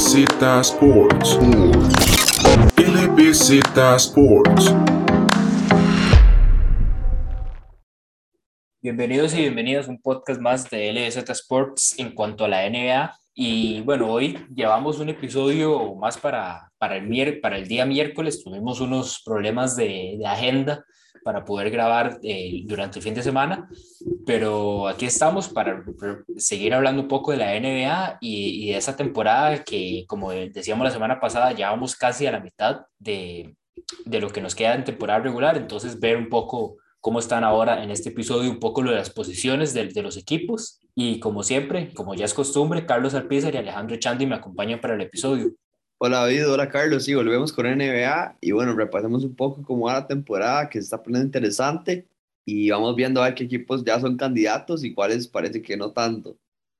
LBZ Sports. LBZ Sports. Bienvenidos y bienvenidas a un podcast más de LBZ Sports en cuanto a la NBA. Y bueno, hoy llevamos un episodio más para, para, el, para el día miércoles. Tuvimos unos problemas de, de agenda para poder grabar eh, durante el fin de semana, pero aquí estamos para seguir hablando un poco de la NBA y, y, de esa temporada que, como decíamos la semana pasada, ya vamos casi a la mitad de, de lo que nos queda en temporada regular, entonces ver un poco cómo están ahora en este episodio, un poco lo de las posiciones de, de los equipos. Y como siempre, como ya es costumbre, Carlos Alpizar y Alejandro Chandi me acompañan para el episodio. Hola David, hola Carlos, sí, volvemos con NBA y bueno, repasemos un poco cómo va la temporada que se está poniendo interesante y vamos viendo a ver qué equipos ya son candidatos y cuáles parece que no tanto.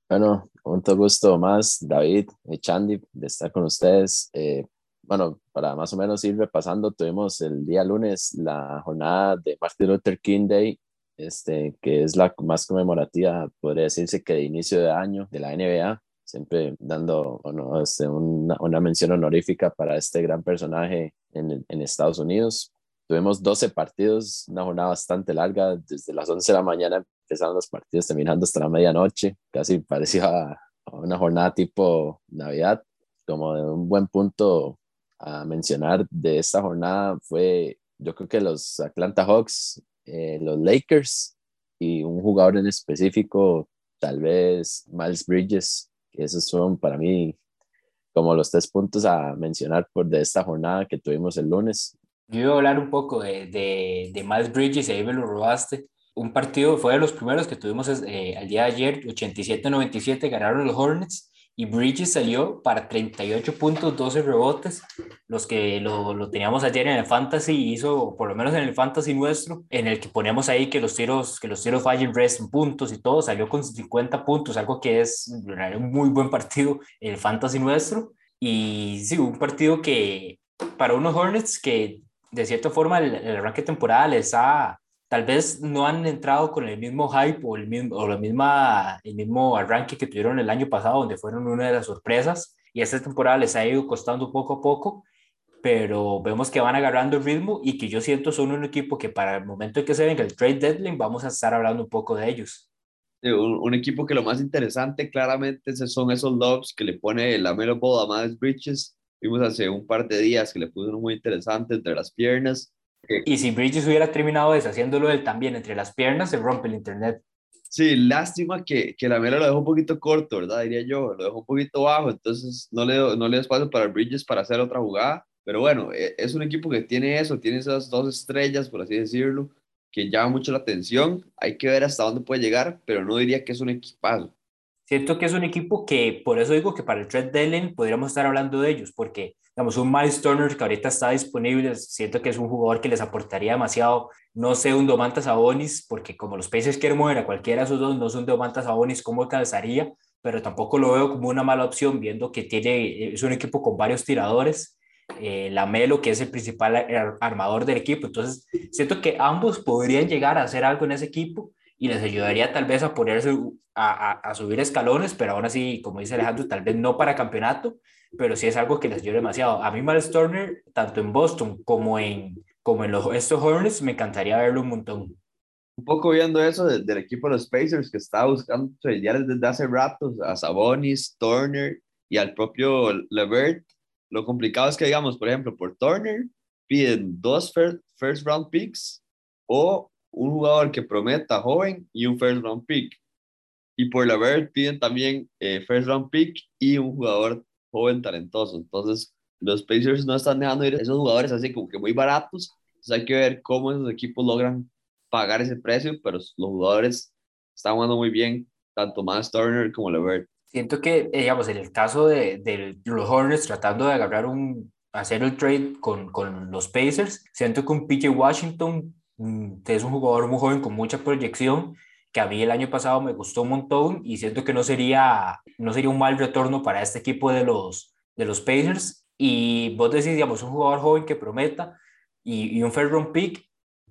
Bueno, mucho gusto más, David, y Chandy, de estar con ustedes. Eh, bueno, para más o menos ir repasando, tuvimos el día lunes la jornada de Martin Luther King Day, este, que es la más conmemorativa, podría decirse que de inicio de año de la NBA siempre dando bueno, este, una, una, mención honorífica para este gran personaje en, en, Estados Unidos. Tuvimos 12 partidos, una jornada bastante larga, desde las 11 de la mañana empezaron los partidos, terminando hasta la medianoche, casi parecía una jornada tipo Navidad. Como un buen punto a mencionar de esta jornada fue, yo creo que los Atlanta Hawks, eh, los Lakers y un jugador en específico, tal vez Miles Bridges, esos son para mí como los tres puntos a mencionar por de esta jornada que tuvimos el lunes. Yo iba a hablar un poco de, de, de Miles Bridges ahí me lo robaste. Un partido fue de los primeros que tuvimos eh, el día de ayer, 87-97, ganaron los Hornets y Bridges salió para 38 puntos, 12 rebotes, los que lo, lo, teníamos ayer en el Fantasy, hizo, por lo menos en el Fantasy nuestro, en el que ponemos ahí que los tiros, que los tiros fallen en puntos y todo, salió con 50 puntos, algo que es un muy buen partido el Fantasy nuestro. Y sí, un partido que para unos Hornets que de cierta forma el, el arranque de temporada les ha tal vez no han entrado con el mismo hype o el mismo, o la misma, el mismo arranque que tuvieron el año pasado, donde fueron una de las sorpresas, y esta temporada les ha ido costando poco a poco, pero vemos que van agarrando el ritmo y que yo siento son un equipo que para el momento en que se venga el trade deadline vamos a estar hablando un poco de ellos. Un, un equipo que lo más interesante claramente son esos lobs que le pone la Melo Ball a Miles Bridges. Vimos hace un par de días que le puso uno muy interesante entre las piernas y si Bridges hubiera terminado deshaciéndolo él también entre las piernas, se rompe el internet. Sí, lástima que, que la mera lo dejó un poquito corto, ¿verdad? Diría yo, lo dejó un poquito bajo, entonces no le, no le dio espacio para Bridges para hacer otra jugada. Pero bueno, e, es un equipo que tiene eso, tiene esas dos estrellas, por así decirlo, que llama mucho la atención. Hay que ver hasta dónde puede llegar, pero no diría que es un equipazo. Siento que es un equipo que, por eso digo que para el trade deadline podríamos estar hablando de ellos, porque, digamos, un Miles Turner que ahorita está disponible, siento que es un jugador que les aportaría demasiado. No sé, un Domantas Sabonis, porque como los Pacers quieren mover a cualquiera de esos dos, no son Domantas Sabonis, ¿cómo calzaría? Pero tampoco lo veo como una mala opción, viendo que tiene, es un equipo con varios tiradores. Eh, la Melo, que es el principal armador del equipo. Entonces, siento que ambos podrían llegar a hacer algo en ese equipo y les ayudaría tal vez a ponerse a, a, subir escalones, pero aún así, como dice Alejandro, tal vez no para campeonato, pero sí es algo que les ayuda demasiado. A mí Miles Turner, tanto en Boston como en, como en los, estos Hornets, me encantaría verlo un montón. Un poco viendo eso del equipo de los Pacers que está buscando tradear desde hace rato a Sabonis, Turner y al propio Levert. Lo complicado es que, digamos, por ejemplo, por Turner piden dos first round picks o un jugador que prometa joven y un first round pick. Y por la verde piden también eh, first round pick y un jugador joven talentoso. Entonces, los Pacers no están dejando ir esos jugadores así como que muy baratos. Entonces hay que ver cómo esos equipos logran pagar ese precio, pero los jugadores están jugando muy bien, tanto más Turner como Levert. Siento que, eh, digamos, en el caso de, de, los Hornets tratando de agarrar un, hacer el trade con, con los Pacers, siento que un PJ Washington es un jugador muy joven con mucha proyección que a mí el año pasado me gustó un montón y siento que no sería, no sería un mal retorno para este equipo de los, de los Pacers. Y vos decís, digamos, un jugador joven que prometa y, y un fair round pick,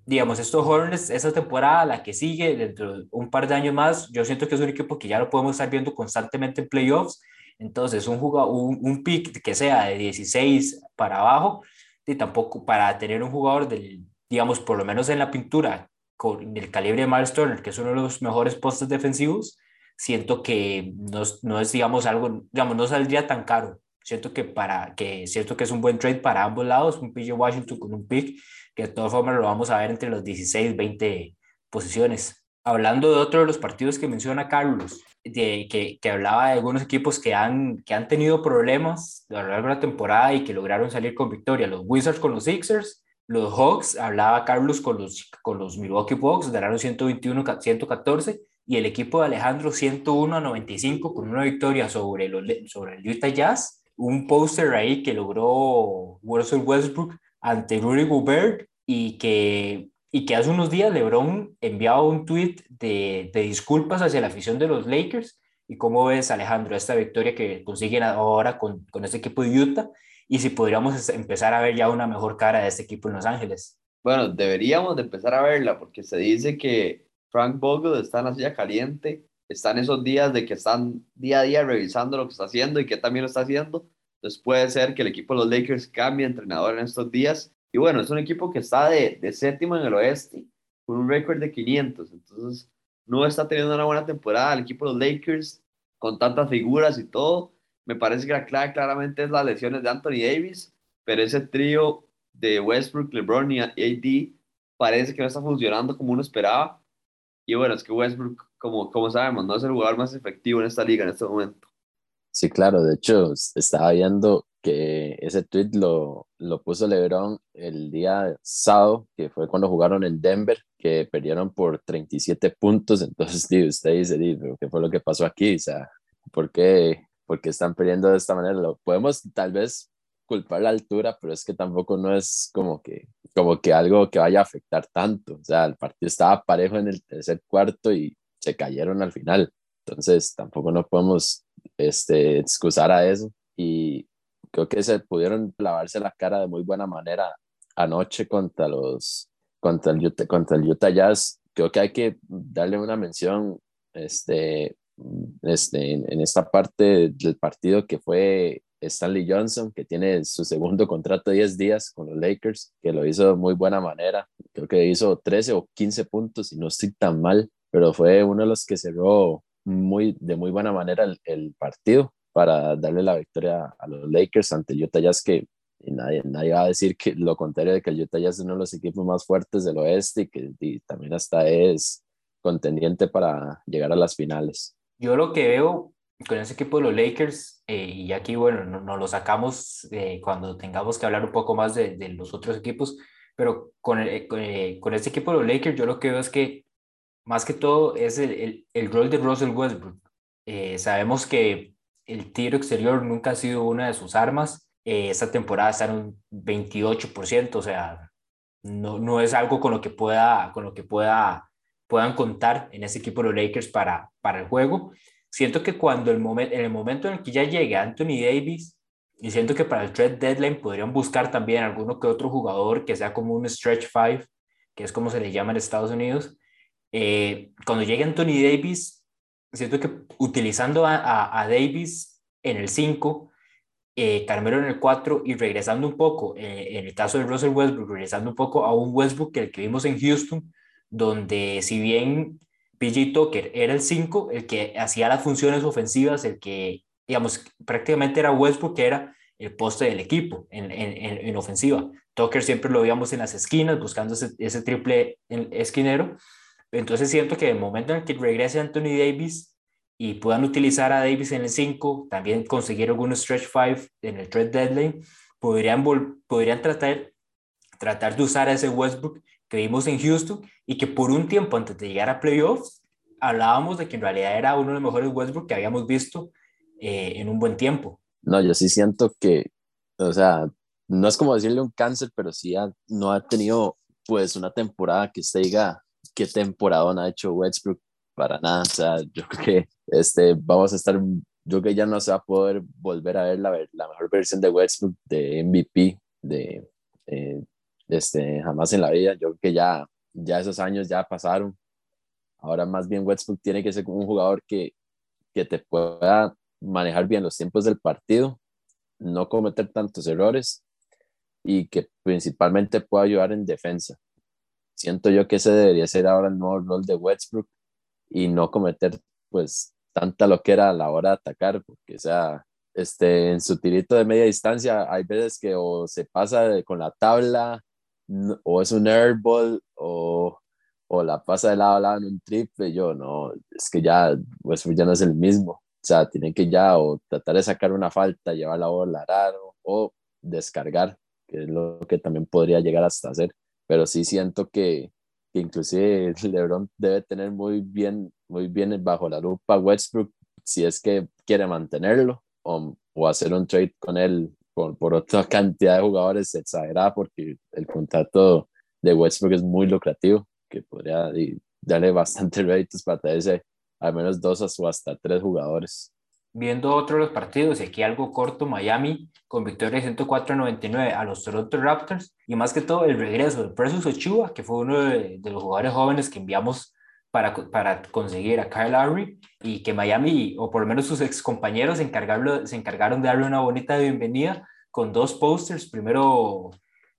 digamos, estos Hornets, esa temporada, la que sigue, dentro de un par de años más, yo siento que es un equipo que ya lo podemos estar viendo constantemente en playoffs. Entonces, un, jugador, un, un pick que sea de 16 para abajo, y tampoco para tener un jugador del, digamos, por lo menos en la pintura, con el calibre de Miles Turner, que es uno de los mejores postes defensivos, siento que no, no es, digamos, algo, digamos, no saldría tan caro. Siento que para que siento que es un buen trade para ambos lados, un PJ Washington con un pick que de todas formas lo vamos a ver entre los 16, 20 posiciones. Hablando de otro de los partidos que menciona Carlos, de, que, que, hablaba de algunos equipos que han, que han tenido problemas a lo largo de la temporada y que lograron salir con victoria. Los Wizards con los Sixers, los Hawks, hablaba Carlos con los, con los Milwaukee Bucks, ganaron 121 114 y el equipo de Alejandro 101 a 95 con una victoria sobre, los, sobre el Utah Jazz. Un póster ahí que logró Russell Westbrook ante Rudy Gobert y que y que hace unos días LeBron enviaba un tweet de, de, disculpas hacia la afición de los Lakers. ¿Y cómo ves, Alejandro, esta victoria que consiguen ahora con, con este equipo de Utah? Y si podríamos empezar a ver ya una mejor cara de este equipo en Los Ángeles. Bueno, deberíamos de empezar a verla porque se dice que Frank Vogel está en la silla caliente, está en esos días de que están día a día revisando lo que está haciendo y que también lo está haciendo. Entonces puede ser que el equipo de los Lakers cambie entrenador en estos días y bueno, es un equipo que está de, de séptimo en el oeste, con un récord de 500. Entonces, no está teniendo una buena temporada. El equipo de los Lakers, con tantas figuras y todo, me parece que la clave claramente es las lesiones de Anthony Davis, pero ese trío de Westbrook, LeBron y AD parece que no está funcionando como uno esperaba. Y bueno, es que Westbrook, como, como sabemos, no es el jugador más efectivo en esta liga en este momento. Sí, claro, de hecho, estaba viendo que ese tweet lo, lo puso LeBron el día sábado, que fue cuando jugaron en Denver, que perdieron por 37 puntos. Entonces, usted dice, pero ¿qué fue lo que pasó aquí? O sea, ¿por qué, ¿por qué están perdiendo de esta manera? Lo podemos tal vez culpar la altura, pero es que tampoco no es como que, como que algo que vaya a afectar tanto. O sea, el partido estaba parejo en el tercer cuarto y se cayeron al final. Entonces, tampoco no podemos este, excusar a eso. Y creo que se pudieron lavarse la cara de muy buena manera anoche contra los contra el Utah, contra el Utah Jazz. Creo que hay que darle una mención este, este, en, esta parte del partido que fue Stanley Johnson, que tiene su segundo contrato de 10 días con los Lakers, que lo hizo de muy buena manera. Creo que hizo 13 o 15 puntos y no estoy tan mal, pero fue uno de los que cerró muy, de muy buena manera el, partido para darle la victoria a los Lakers ante Utah Jazz, que nadie, nadie va a decir que lo contrario de que el Utah Jazz es uno de los equipos más fuertes del oeste y que también hasta es contendiente para llegar a las finales. Yo lo que veo con ese equipo de los Lakers, eh, y aquí, bueno, nos no lo sacamos eh, cuando tengamos que hablar un poco más de, de los otros equipos, pero con, el, con, eh, con, este equipo de los Lakers, yo lo que veo es que más que todo es el, el, rol de Russell Westbrook. sabemos que el tiro exterior nunca ha sido una de sus armas. Eh, esta temporada está en un 28%, o sea, no, no es algo con lo que, pueda, con lo que pueda, puedan contar en ese equipo de los Lakers para, para el juego. Siento que cuando el momento, en el momento en el que ya llegue Anthony Davis, y siento que para el trade deadline podrían buscar también alguno que otro jugador que sea como un stretch five, que es como se le llama en Estados Unidos. Eh, cuando llegue Anthony Davis, siento que utilizando a, Davis en el 5, eh, Carmelo en el 4 y regresando un poco, eh, en el caso de Russell Westbrook, regresando un poco a un Westbrook que el que vimos en Houston, donde si bien PJ Tucker era el 5, el que hacía las funciones ofensivas, el que, digamos, prácticamente era Westbrook, que era el poste del equipo en, en, en ofensiva. Tucker siempre lo veíamos en las esquinas, buscando ese, ese triple esquinero, entonces siento que el momento en el que regrese Anthony Davis y puedan utilizar a Davis en el 5, también conseguir algunos stretch 5 en el trade deadline, podrían, podrían tratar, tratar de usar a ese Westbrook que vimos en Houston y que por un tiempo antes de llegar a playoffs hablábamos de que en realidad era uno de los mejores Westbrook que habíamos visto eh, en un buen tiempo. No, yo sí siento que, o sea, no es como decirle un cáncer, pero sí no ha tenido pues una temporada que se diga qué temporada ha hecho Westbrook para nada. O sea, yo creo que este, vamos a estar, yo creo que ya no se va a poder volver a ver la, la mejor versión de Westbrook de MVP de, eh, este, jamás en la vida. Yo creo que ya, ya esos años ya pasaron. Ahora más bien Westbrook tiene que ser un jugador que, que te pueda manejar bien los tiempos del partido, no cometer tantos errores y que principalmente pueda ayudar en defensa. Siento yo que ese debería ser ahora el nuevo rol de Westbrook y no cometer pues tanta lo que era a la hora de atacar, porque o sea, este, en su tirito de media distancia hay veces que o se pasa con la tabla o es un airball o, o la pasa de lado a lado en un triple, yo no, es que ya Westbrook ya no es el mismo, o sea, tiene que ya o tratar de sacar una falta, llevar la bola raro o descargar, que es lo que también podría llegar hasta hacer, pero sí siento que, que inclusive LeBron debe tener muy bien, muy bien bajo la lupa Westbrook si es que quiere mantenerlo o, o hacer un trade con él por, por, otra cantidad de jugadores exagerada porque el contrato de Westbrook es muy lucrativo que podría darle bastante réditos para traerse al menos dos o hasta tres jugadores. Viendo otro de los partidos, y aquí algo corto, Miami con victoria 104-99 a los Toronto Raptors, y más que todo el regreso de Precious Ochoa, que fue uno de, de los jugadores jóvenes que enviamos para, para conseguir a Kyle Lowry, y que Miami, o por lo menos sus ex compañeros, se, encargaron de darle una bonita bienvenida con dos posters, primero,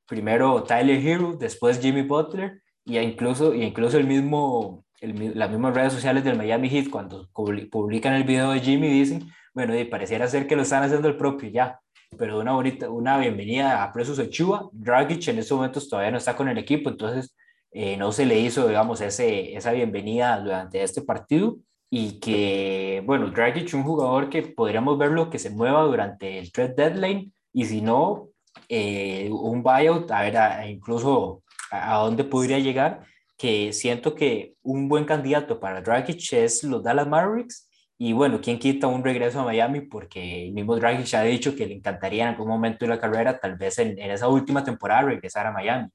primero Tyler Hero, después Jimmy Butler, y incluso, y incluso el mismo, el, las mismas redes sociales del Miami Heat, cuando publican el video de Jimmy, dicen, bueno, y pareciera ser que lo están haciendo el propio ya, pero una bonita, una bienvenida a Presos Ochoa. Dragic en estos momentos todavía no está con el equipo, entonces eh, no se le hizo, digamos, ese, esa bienvenida durante este partido. Y que, bueno, Dragic, un jugador que podríamos verlo que se mueva durante el trade deadline, y si no, eh, un buyout, a ver, incluso a, dónde podría llegar, que siento que un buen candidato para Dragic es los Dallas Mavericks, y bueno, ¿quién quita un regreso a Miami? Porque el mismo Dragic ha dicho que le encantaría en algún momento de la carrera, tal vez en, en esa última temporada, regresar a Miami.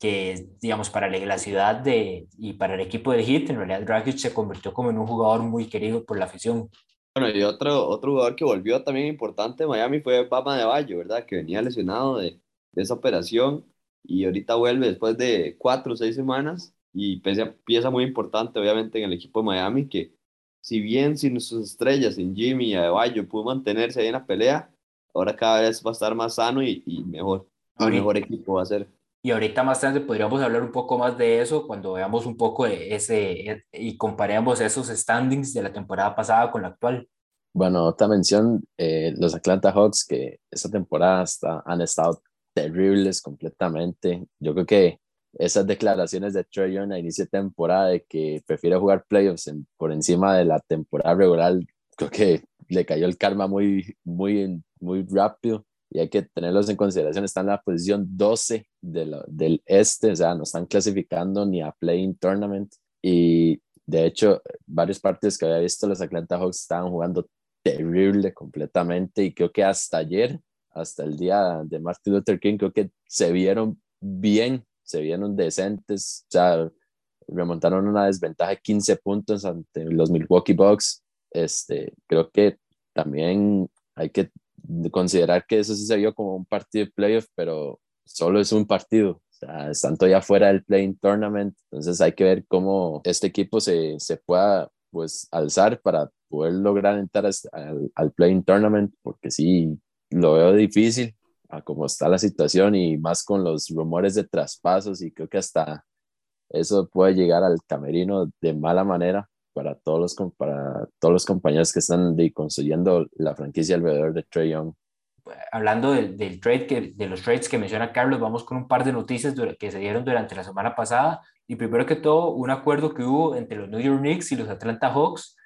Que, digamos, para la ciudad de, y para el equipo de Heat, en realidad Dragic se convirtió como en un jugador muy querido por la afición. Bueno, y otro, otro jugador que volvió también importante en Miami fue Papa de Bayo, ¿verdad? Que venía lesionado de, de esa operación y ahorita vuelve después de cuatro o seis semanas y pieza, pieza muy importante obviamente en el equipo de Miami que si bien sin sus estrellas, sin Jimmy y Adebayo pudo mantenerse ahí en la pelea, ahora cada vez va a estar más sano y, y mejor, mejor equipo va a ser. Y ahorita más tarde podríamos hablar un poco más de eso cuando veamos un poco de ese y comparemos esos standings de la temporada pasada con la actual. Bueno, otra mención, eh, los Atlanta Hawks que esta temporada está, han estado terribles completamente. Yo creo que esas declaraciones de Trey Young a inicio de temporada de que prefiere jugar playoffs por encima de la temporada regular, creo que le cayó el karma muy, muy, muy rápido y hay que tenerlos en consideración. Están en la posición 12 de del este, o sea, no están clasificando ni a Playing Tournament. Y de hecho, varios partidos que había visto los Atlanta Hawks estaban jugando terrible completamente y creo que hasta ayer, hasta el día de Martin Luther King, creo que se vieron bien, se vieron decentes, o sea, remontaron una desventaja de 15 puntos ante los Milwaukee Bucks. Este, creo que también hay que considerar que eso sí se vio como un partido de playoff, pero solo es un partido. O sea, están todavía fuera del playing tournament, entonces hay que ver cómo este equipo se, se pueda pues alzar para poder lograr entrar al, al playing tournament, porque sí, lo veo difícil a cómo está la situación y más con los rumores de traspasos y creo que hasta eso puede llegar al camerino de mala manera para todos los, para todos los compañeros que están construyendo la franquicia alrededor de Trey Young. Hablando del, del trade que, de los trades que menciona Carlos, vamos con un par de noticias que se dieron durante la semana pasada. Y primero que todo, un acuerdo que hubo entre los New York Knicks y los Atlanta Hawks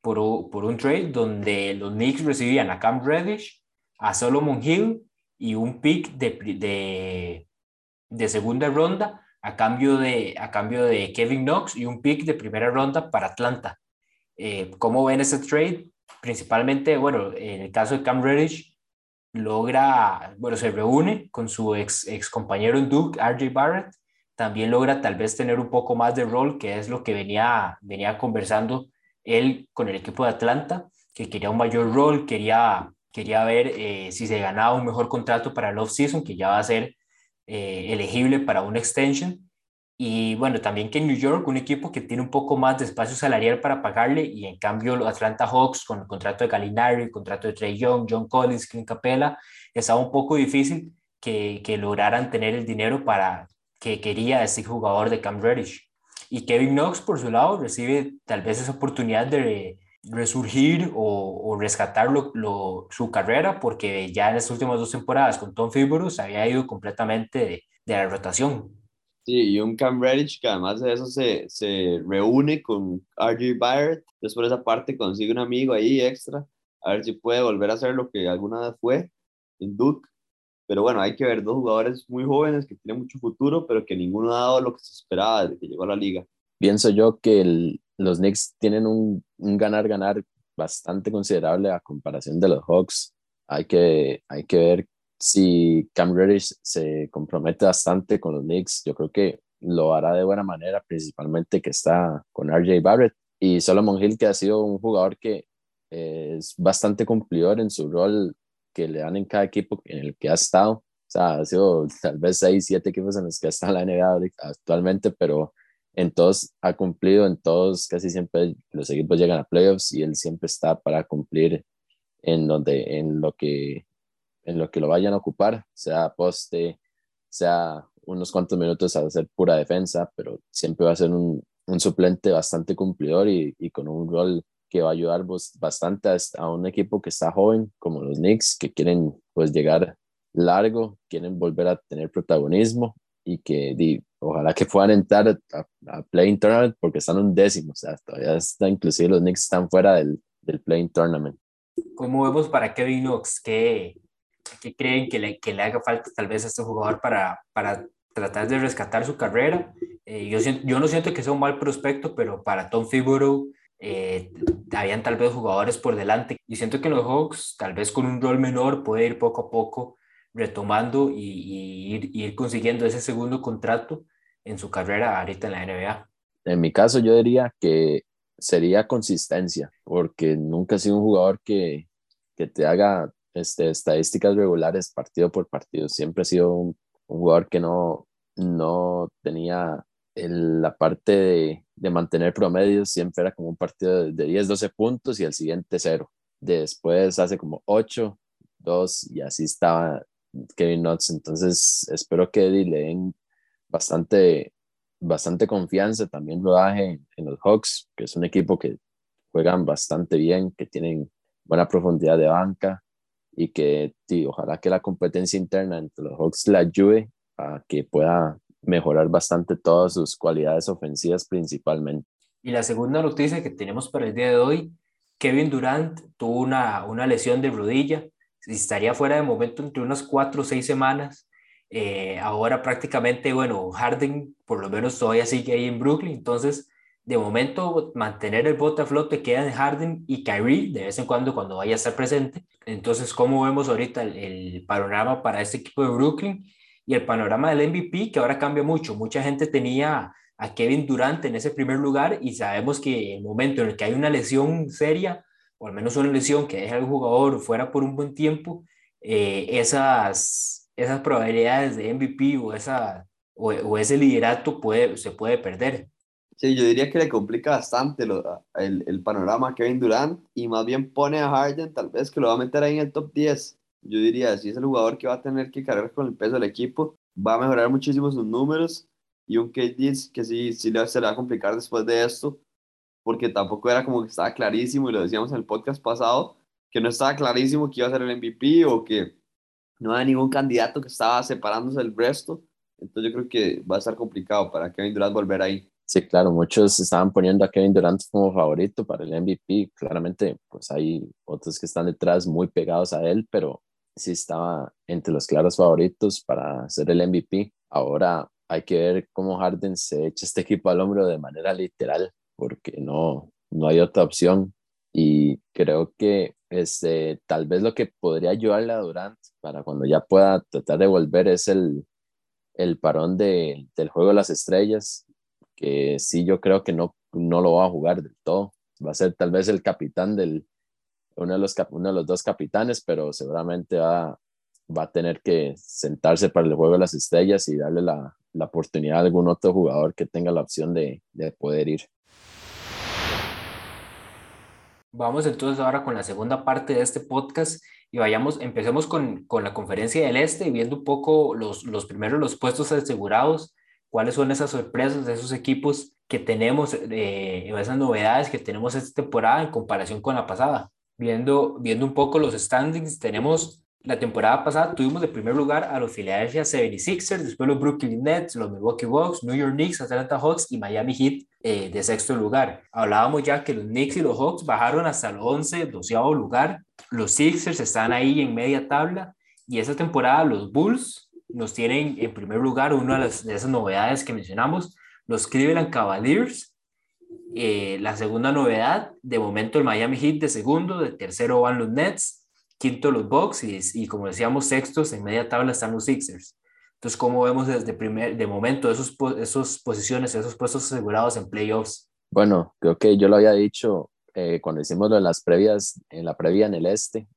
por, por un trade donde los Knicks recibían a Cam Reddish, a Solomon Hill y un pick de, de, de segunda ronda a cambio de, a cambio de Kevin Knox y un pick de primera ronda para Atlanta. Eh, ¿Cómo ven ese trade? Principalmente, bueno, en el caso de Cam Reddish, logra, bueno, se reúne con su ex, ex compañero en Duke, RJ Barrett, también logra tal vez tener un poco más de rol, que es lo que venía, venía conversando él con el equipo de Atlanta, que quería un mayor rol, quería, quería ver eh, si se ganaba un mejor contrato para el off-season, que ya va a ser eh, elegible para una extension Y bueno, también que en New York, un equipo que tiene un poco más de espacio salarial para pagarle, y en cambio los Atlanta Hawks, con el contrato de Gallinari, el contrato de Trey Young, John Collins, Clint Capella, estaba un poco difícil que, que lograran tener el dinero para que quería ese jugador de Cam Reddish. Y Kevin Knox, por su lado, recibe tal vez esa oportunidad de resurgir o, o rescatar lo, su carrera, porque ya en las últimas dos temporadas con Tom se había ido completamente de, de la rotación. Sí, y un Cam Reddish que además de eso se, se reúne con RJ Barrett. Después de esa parte consigue un amigo ahí extra, a ver si puede volver a hacer lo que alguna vez fue en Duke. Pero bueno, hay que ver dos jugadores muy jóvenes que tienen mucho futuro, pero que ninguno ha dado lo que se esperaba desde que llegó a la liga. Pienso yo que el, los Knicks tienen un ganar-ganar bastante considerable a comparación de los Hawks. Hay que, hay que ver si Cam Reddish se compromete bastante con los Knicks. Yo creo que lo hará de buena manera, principalmente que está con RJ Barrett y Solomon Hill, que ha sido un jugador que es bastante cumplidor en su rol que le dan en cada equipo en el que ha estado. O sea, ha sido tal vez seis, siete equipos en los que está la NBA actualmente, pero en todos ha cumplido, en todos casi siempre los equipos llegan a playoffs y él siempre está para cumplir en, donde, en, lo, que, en lo que lo vayan a ocupar, sea poste, sea unos cuantos minutos a hacer pura defensa, pero siempre va a ser un, un suplente bastante cumplidor y, y, con un rol que va a ayudar bastante a, un equipo que está joven, como los Knicks, que quieren pues llegar largo, quieren volver a tener protagonismo y que di, ojalá que puedan entrar a, a Playing Tournament porque están un décimo, o sea, todavía está, inclusive los Knicks están fuera del, del Playing Tournament. ¿Cómo vemos para Kevin Knox? ¿Qué, qué creen que le, que le, haga falta tal vez a este jugador para, para tratar de rescatar su carrera? Eh, yo, yo no siento que sea un mal prospecto, pero para Tom Thibodeau eh, habían tal vez jugadores por delante. Y siento que los Hawks, tal vez con un rol menor, puede ir poco a poco retomando y, ir, ir, consiguiendo ese segundo contrato en su carrera ahorita en la NBA? En mi caso yo diría que sería consistencia, porque nunca he sido un jugador que, que te haga este, estadísticas regulares partido por partido. Siempre he sido un, jugador que no, no tenía la parte de, de, mantener promedios, siempre era como un partido de, de 10, 12 puntos y el siguiente cero. Después hace como 8, 2 y así estaba Kevin Knox. Entonces, espero que Eddie le den bastante, bastante confianza, también rodaje en los Hawks, que es un equipo que juegan bastante bien, que tienen buena profundidad de banca y que tío, ojalá que la competencia interna entre los Hawks le ayude a que pueda mejorar bastante todas sus cualidades ofensivas principalmente. Y la segunda noticia que tenemos para el día de hoy, Kevin Durant tuvo una, una lesión de rodilla, estaría fuera de momento entre unas cuatro o seis semanas. Eh, ahora prácticamente, bueno, Harden por lo menos todavía sigue ahí en Brooklyn, entonces de momento mantener el bote a flote queda en Harden y Kyrie de vez en cuando cuando vaya a estar presente. Entonces, ¿cómo vemos ahorita el, el panorama para este equipo de Brooklyn? Y el panorama del MVP, que ahora cambia mucho. Mucha gente tenía a Kevin Durant en ese primer lugar y sabemos que en el momento en el que hay una lesión seria, o al menos una lesión que deja al jugador fuera por un buen tiempo, eh, esas, esas probabilidades de MVP o, esa, o, o, ese liderato puede, se puede perder. Sí, yo diría que le complica bastante lo, el, el, panorama a Kevin Durant y más bien pone a Harden tal vez que lo va a meter ahí en el top 10. Yo diría, si es el jugador que va a tener que cargar con el peso del equipo, va a mejorar muchísimo sus números y un KD que sí, sí se le va a complicar después de esto porque tampoco era como que estaba clarísimo, y lo decíamos en el podcast pasado, que no estaba clarísimo que iba a ser el MVP o que no había ningún candidato que estaba separándose del resto. Entonces yo creo que va a estar complicado para Kevin Durant volver ahí. Sí, claro, muchos estaban poniendo a Kevin Durant como favorito para el MVP. Claramente, pues hay otros que están detrás muy pegados a él, pero sí estaba entre los claros favoritos para ser el MVP. Ahora hay que ver cómo Harden se echa este equipo al hombro de manera literal porque no, no hay otra opción. Y creo que este, tal vez lo que podría ayudarle a Durant para cuando ya pueda tratar de volver es el, el parón de, del juego de las estrellas, que sí yo creo que no, no lo va a jugar del todo. Va a ser tal vez el capitán del, uno de los, uno de los dos capitanes, pero seguramente va, va a tener que sentarse para el juego de las estrellas y darle la, la oportunidad de algún otro jugador que tenga la opción de, de poder ir. Vamos entonces ahora con la segunda parte de este podcast y vayamos, empecemos con, con la conferencia del Este y viendo un poco los, los primeros los puestos asegurados, cuáles son esas sorpresas de esos equipos que tenemos, eh, esas novedades que tenemos esta temporada en comparación con la pasada. Viendo, viendo un poco los standings, tenemos la temporada pasada tuvimos de primer lugar a los Philadelphia 76ers, después los Brooklyn Nets, los Milwaukee Bucks, New York Knicks, Atlanta Hawks y Miami Heat eh, de sexto lugar. Hablábamos ya que los Knicks y los Hawks bajaron hasta el 11, 12 lugar. Los Sixers están ahí en media tabla y esa temporada los Bulls nos tienen en primer lugar una de, de esas novedades que mencionamos, los Cleveland Cavaliers. Eh, la segunda novedad, de momento el Miami Heat de segundo, de tercero van los Nets, quinto los Bucks y, y, como decíamos sextos en media tabla están los Sixers. Entonces, ¿cómo vemos desde primer, de momento esos, esos posiciones, esos puestos asegurados en playoffs? Bueno, creo que yo lo había dicho eh, cuando hicimos lo las previas, en la previa en el este,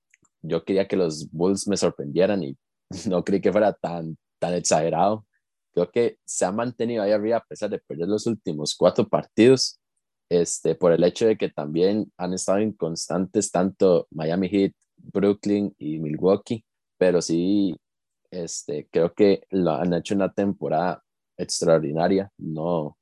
yo quería que los Bulls me sorprendieran y no creí que fuera tan, tan exagerado. Creo que se ha mantenido ahí arriba a pesar de perder los últimos cuatro partidos, este, por el hecho de que también han estado inconstantes tanto Miami Heat, Brooklyn y Milwaukee, pero sí, este, creo que lo han hecho una temporada extraordinaria. No,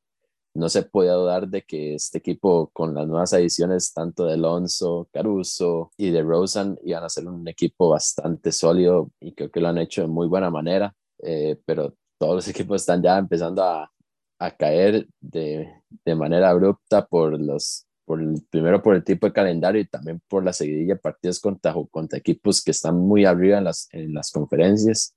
no se puede dudar de que este equipo con las nuevas adiciones tanto de Alonso, Caruso y de Rosen iban a ser un equipo bastante sólido y creo que lo han hecho de muy buena manera, eh, pero todos los equipos están ya empezando a, caer de manera abrupta por los por el, primero por el tipo de calendario y también por la seguidilla de partidos contra, contra equipos que están muy arriba en las, en las conferencias.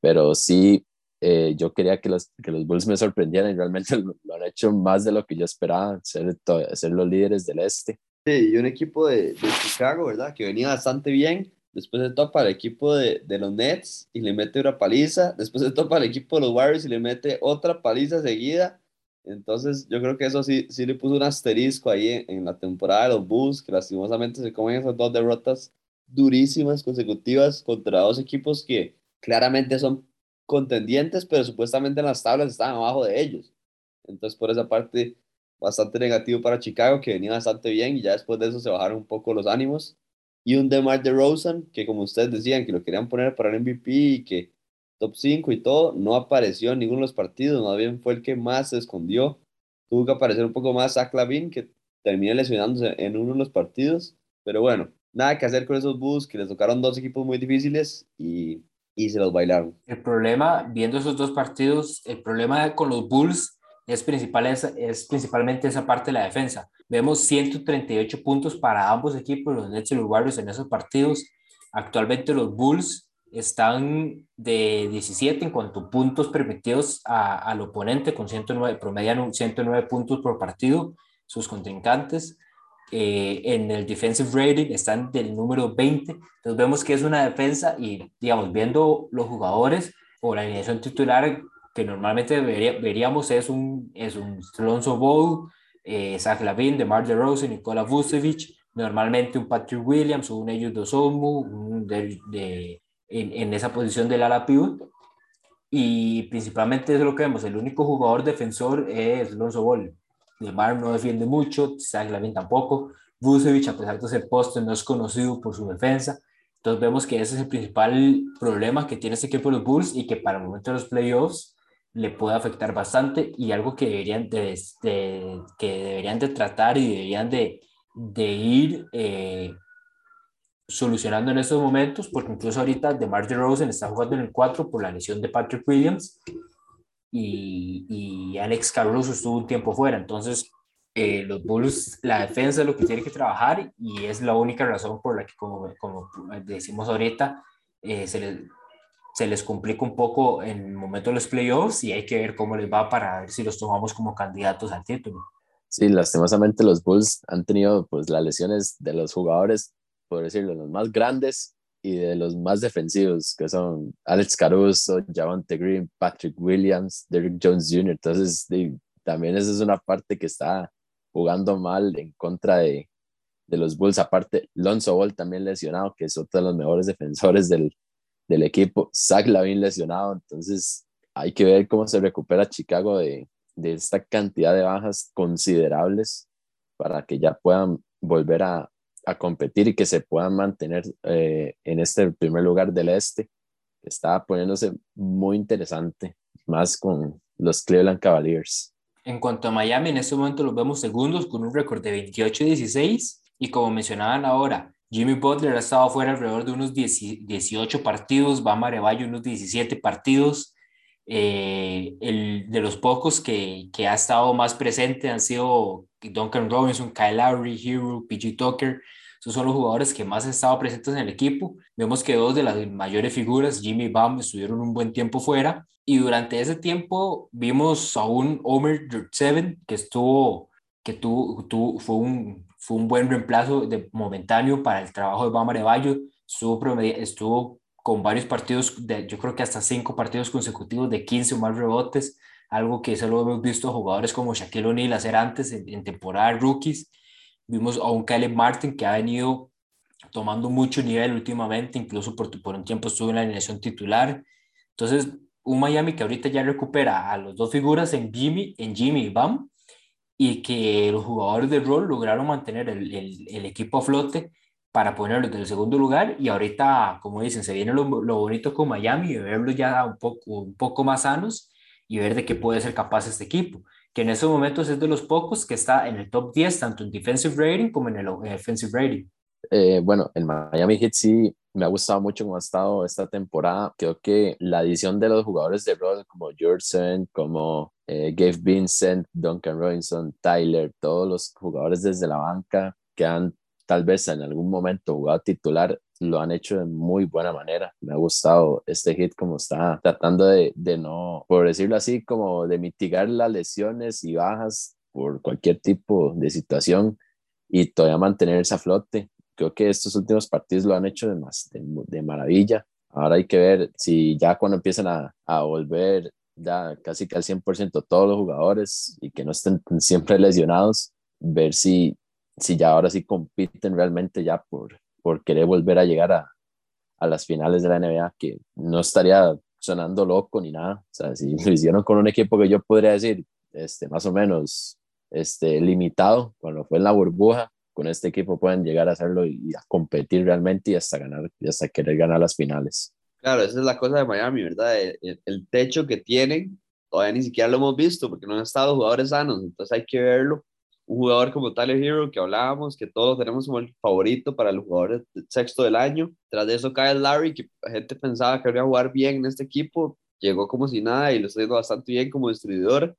Pero sí, eh, yo quería que los, que los Bulls me sorprendieran y realmente lo, han hecho más de lo que yo esperaba, ser, ser los líderes del este. Sí, y un equipo de, de, Chicago, ¿verdad? Que venía bastante bien. Después se topa al equipo de, de, los Nets y le mete una paliza. Después se topa al equipo de los Warriors y le mete otra paliza seguida entonces, yo creo que eso sí, sí le puso un asterisco ahí en, la temporada de los Bulls, que lastimosamente se comen esas dos derrotas durísimas consecutivas contra dos equipos que claramente son contendientes, pero supuestamente en las tablas están abajo de ellos. Entonces, por esa parte, bastante negativo para Chicago, que venía bastante bien y ya después de eso se bajaron un poco los ánimos. Y un DeMar DeRozan, que como ustedes decían, que lo querían poner para el MVP y que top 5 y todo, no apareció en ninguno de los partidos, más bien fue el que más se escondió. Tuvo que aparecer un poco más Zach Lavin, que terminó lesionándose en uno de los partidos, pero bueno, nada que hacer con esos Bulls, que les tocaron dos equipos muy difíciles y, y se los bailaron. El problema, viendo esos dos partidos, el problema con los Bulls es, principal, es, principalmente esa parte de la defensa. Vemos 138 puntos para ambos equipos, los Nets y los Warriors en esos partidos. Actualmente los Bulls están de 17 en cuanto a puntos permitidos a, al oponente, con 109, promedian 109 puntos por partido, sus contrincantes. Eh, en el defensive rating están del número 20. Entonces vemos que es una defensa y, digamos, viendo los jugadores o la alineación titular que normalmente veríamos es un, es un Alonso Ball, eh, Zach Lavin, DeMar DeRozan, Nikola Vucevic, normalmente un Patrick Williams un Ellos Dosomu, un de, de en, en esa posición del ala pivot. Y principalmente es lo que vemos, el único jugador defensor es Alonso Ball. Mar no defiende mucho, Zaglavin tampoco. Vucevic, a pesar de ser poste, no es conocido por su defensa. Entonces vemos que ese es el principal problema que tiene este equipo de los Bulls y que para el momento de los playoffs le puede afectar bastante y algo que deberían de, de que deberían de tratar y deberían de, de ir eh, solucionando en estos momentos, porque incluso ahorita DeMar DeRozan está jugando en el 4 por la lesión de Patrick Williams y, y Alex Caruso estuvo un tiempo fuera. Entonces, eh, los Bulls, la defensa es lo que tiene que trabajar y es la única razón por la que, como, como decimos ahorita, eh, se, les, se les complica un poco en el momento de los playoffs y hay que ver cómo les va para ver si los tomamos como candidatos al título. Sí, lastimosamente los Bulls han tenido pues las lesiones de los jugadores por decirlo, los más grandes y de los más defensivos, que son Alex Caruso, Javante Green, Patrick Williams, Derrick Jones Jr. Entonces, también esa es una parte que está jugando mal en contra de, de los Bulls. Aparte, Lonzo Ball también lesionado, que es otro de los mejores defensores del, del equipo. Zach Lavin lesionado. Entonces, hay que ver cómo se recupera Chicago de, de esta cantidad de bajas considerables para que ya puedan volver a, a competir y que se puedan mantener eh, en este primer lugar del este, está poniéndose muy interesante, más con los Cleveland Cavaliers. En cuanto a Miami, en este momento los vemos segundos con un récord de 28-16 y como mencionaban ahora, Jimmy Butler ha estado fuera alrededor de unos 18 partidos, Bam Arevallo unos 17 partidos. Eh, el de los pocos que, que, ha estado más presente han sido Duncan Robinson, Kyle Lowry, Hero, PG Tucker. Esos son los jugadores que más han estado presentes en el equipo. Vemos que dos de las mayores figuras, Jimmy y Bam, estuvieron un buen tiempo fuera. Y durante ese tiempo vimos a un Omer Seven que estuvo, que tuvo, fue, un, fue un buen reemplazo de, momentáneo para el trabajo de Bam Arevallo. Estuvo, estuvo con varios partidos, de, yo creo que hasta cinco partidos consecutivos de 15 o más rebotes, algo que solo hemos visto jugadores como Shaquille O'Neal hacer antes en, en temporada rookies. Vimos a un Caleb Martin que ha venido tomando mucho nivel últimamente, incluso por, un tiempo estuvo en la alineación titular. Entonces, un Miami que ahorita ya recupera a los dos figuras en Jimmy, en Jimmy y Bam, y que los jugadores de rol lograron mantener el, el equipo a flote para ponerlos en el segundo lugar y ahorita, como dicen, se viene lo, lo, bonito con Miami y verlos ya un poco, un poco más sanos y ver de qué puede ser capaz este equipo, que en estos momentos es de los pocos que está en el top 10, tanto en defensive rating como en el offensive rating. Eh, bueno, el Miami Heat sí me ha gustado mucho cómo ha estado esta temporada. Creo que la adición de los jugadores de rol como Jordan, como eh, Gabe Vincent, Duncan Robinson, Tyler, todos los jugadores desde la banca que han tal vez en algún momento jugado titular, lo han hecho de muy buena manera. Me ha gustado este hit como está tratando de, de no, por decirlo así, como de mitigar las lesiones y bajas por cualquier tipo de situación y todavía mantenerse a flote. Creo que estos últimos partidos lo han hecho de, más, de, de maravilla. Ahora hay que ver si ya cuando empiezan a, a volver ya casi que al 100% todos los jugadores y que no estén siempre lesionados, ver si si ya ahora sí compiten realmente ya por, por querer volver a llegar a, a las finales de la NBA, que no estaría sonando loco ni nada. O sea, si lo hicieron con un equipo que yo podría decir, este, más o menos este, limitado, cuando fue en la burbuja, con este equipo pueden llegar a hacerlo y, a competir realmente y hasta ganar, y hasta querer ganar las finales. Claro, esa es la cosa de Miami, ¿verdad? El, el techo que tienen, todavía ni siquiera lo hemos visto porque no han estado jugadores sanos, entonces hay que verlo un jugador como Tyler Hero que hablábamos, que todos tenemos como el favorito para los jugadores sexto del año. Tras de eso cae Larry, que la gente pensaba que iba a jugar bien en este equipo, llegó como si nada y lo está haciendo bastante bien como distribuidor.